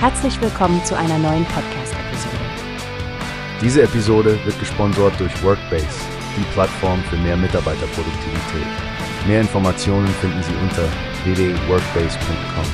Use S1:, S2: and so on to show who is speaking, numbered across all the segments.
S1: Herzlich willkommen zu einer neuen Podcast-Episode.
S2: Diese Episode wird gesponsert durch Workbase, die Plattform für mehr Mitarbeiterproduktivität. Mehr Informationen finden Sie unter www.workbase.com.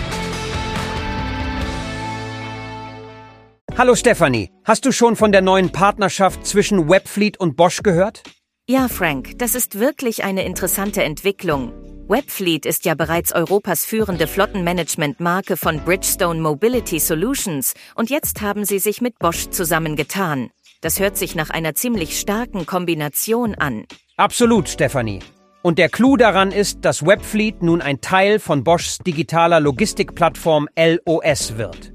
S3: Hallo Stefanie, hast du schon von der neuen Partnerschaft zwischen Webfleet und Bosch gehört?
S4: Ja, Frank, das ist wirklich eine interessante Entwicklung. Webfleet ist ja bereits Europas führende Flottenmanagement-Marke von Bridgestone Mobility Solutions und jetzt haben sie sich mit Bosch zusammengetan. Das hört sich nach einer ziemlich starken Kombination an.
S3: Absolut, Stefanie. Und der Clou daran ist, dass Webfleet nun ein Teil von Boschs digitaler Logistikplattform LOS wird.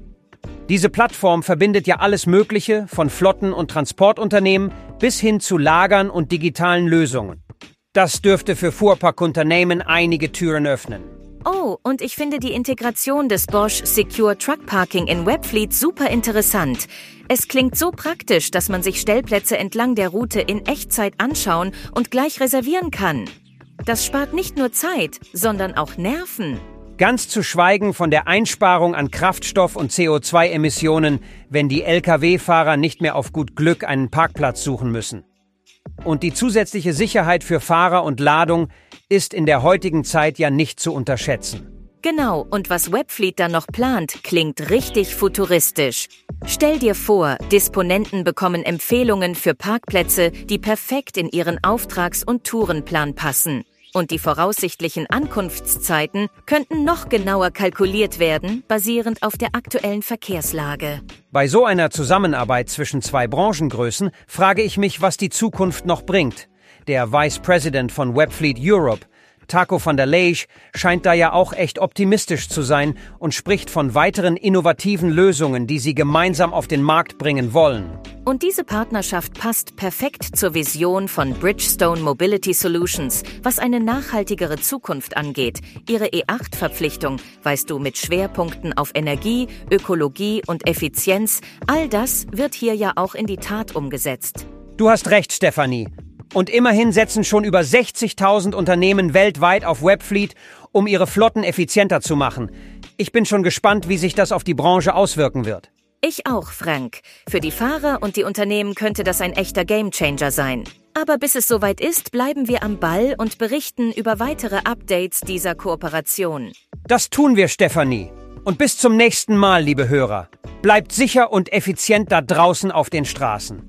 S3: Diese Plattform verbindet ja alles Mögliche von Flotten- und Transportunternehmen bis hin zu Lagern und digitalen Lösungen. Das dürfte für Fuhrparkunternehmen einige Türen öffnen.
S4: Oh, und ich finde die Integration des Bosch Secure Truck Parking in Webfleet super interessant. Es klingt so praktisch, dass man sich Stellplätze entlang der Route in Echtzeit anschauen und gleich reservieren kann. Das spart nicht nur Zeit, sondern auch Nerven.
S3: Ganz zu schweigen von der Einsparung an Kraftstoff- und CO2-Emissionen, wenn die Lkw-Fahrer nicht mehr auf gut Glück einen Parkplatz suchen müssen. Und die zusätzliche Sicherheit für Fahrer und Ladung ist in der heutigen Zeit ja nicht zu unterschätzen.
S4: Genau, und was Webfleet dann noch plant, klingt richtig futuristisch. Stell dir vor, Disponenten bekommen Empfehlungen für Parkplätze, die perfekt in ihren Auftrags- und Tourenplan passen. Und die voraussichtlichen Ankunftszeiten könnten noch genauer kalkuliert werden, basierend auf der aktuellen Verkehrslage.
S3: Bei so einer Zusammenarbeit zwischen zwei Branchengrößen frage ich mich, was die Zukunft noch bringt. Der Vice President von Webfleet Europe Taco van der Leij scheint da ja auch echt optimistisch zu sein und spricht von weiteren innovativen Lösungen, die sie gemeinsam auf den Markt bringen wollen.
S4: Und diese Partnerschaft passt perfekt zur Vision von Bridgestone Mobility Solutions, was eine nachhaltigere Zukunft angeht. Ihre E8-Verpflichtung, weißt du, mit Schwerpunkten auf Energie, Ökologie und Effizienz, all das wird hier ja auch in die Tat umgesetzt.
S3: Du hast recht, Stefanie. Und immerhin setzen schon über 60.000 Unternehmen weltweit auf Webfleet, um ihre Flotten effizienter zu machen. Ich bin schon gespannt, wie sich das auf die Branche auswirken wird.
S4: Ich auch, Frank. Für die Fahrer und die Unternehmen könnte das ein echter Gamechanger sein. Aber bis es soweit ist, bleiben wir am Ball und berichten über weitere Updates dieser Kooperation.
S3: Das tun wir, Stefanie. Und bis zum nächsten Mal, liebe Hörer. Bleibt sicher und effizient da draußen auf den Straßen.